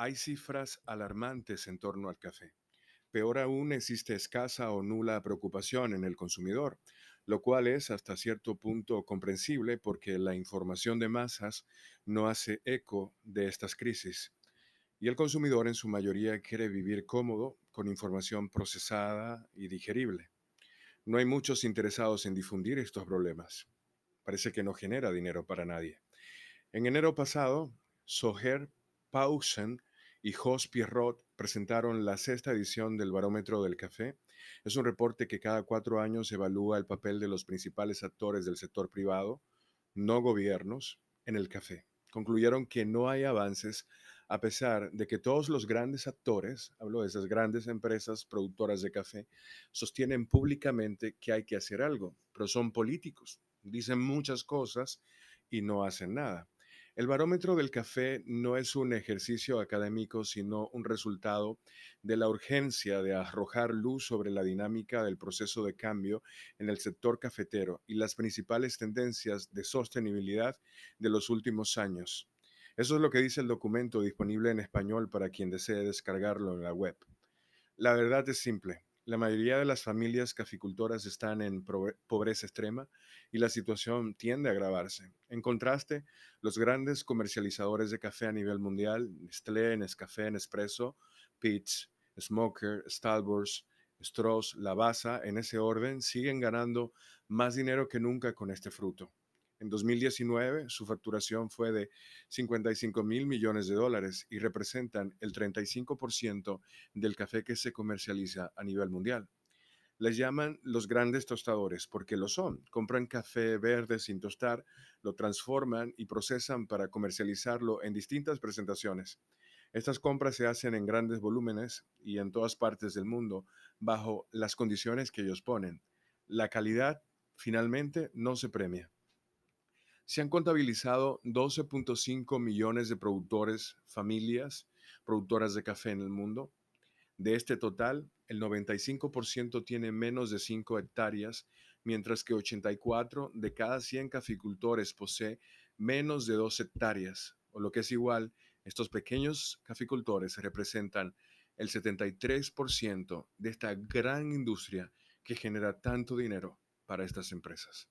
hay cifras alarmantes en torno al café. Peor aún, existe escasa o nula preocupación en el consumidor, lo cual es hasta cierto punto comprensible porque la información de masas no hace eco de estas crisis. Y el consumidor en su mayoría quiere vivir cómodo con información procesada y digerible. No hay muchos interesados en difundir estos problemas. Parece que no genera dinero para nadie. En enero pasado, Soher Pausen y Jos Pierrot presentaron la sexta edición del Barómetro del Café. Es un reporte que cada cuatro años evalúa el papel de los principales actores del sector privado, no gobiernos, en el café. Concluyeron que no hay avances a pesar de que todos los grandes actores, hablo de esas grandes empresas productoras de café, sostienen públicamente que hay que hacer algo, pero son políticos, dicen muchas cosas y no hacen nada. El barómetro del café no es un ejercicio académico, sino un resultado de la urgencia de arrojar luz sobre la dinámica del proceso de cambio en el sector cafetero y las principales tendencias de sostenibilidad de los últimos años. Eso es lo que dice el documento disponible en español para quien desee descargarlo en la web. La verdad es simple. La mayoría de las familias caficultoras están en pobreza extrema y la situación tiende a agravarse. En contraste, los grandes comercializadores de café a nivel mundial, Nestlé, Nescafé, Nespresso, Peach, Smoker, Starbucks, Strauss, Lavazza, en ese orden, siguen ganando más dinero que nunca con este fruto. En 2019, su facturación fue de 55 mil millones de dólares y representan el 35% del café que se comercializa a nivel mundial. Les llaman los grandes tostadores porque lo son. Compran café verde sin tostar, lo transforman y procesan para comercializarlo en distintas presentaciones. Estas compras se hacen en grandes volúmenes y en todas partes del mundo bajo las condiciones que ellos ponen. La calidad finalmente no se premia. Se han contabilizado 12.5 millones de productores, familias, productoras de café en el mundo. De este total, el 95% tiene menos de 5 hectáreas, mientras que 84 de cada 100 caficultores posee menos de 2 hectáreas, o lo que es igual, estos pequeños caficultores representan el 73% de esta gran industria que genera tanto dinero para estas empresas.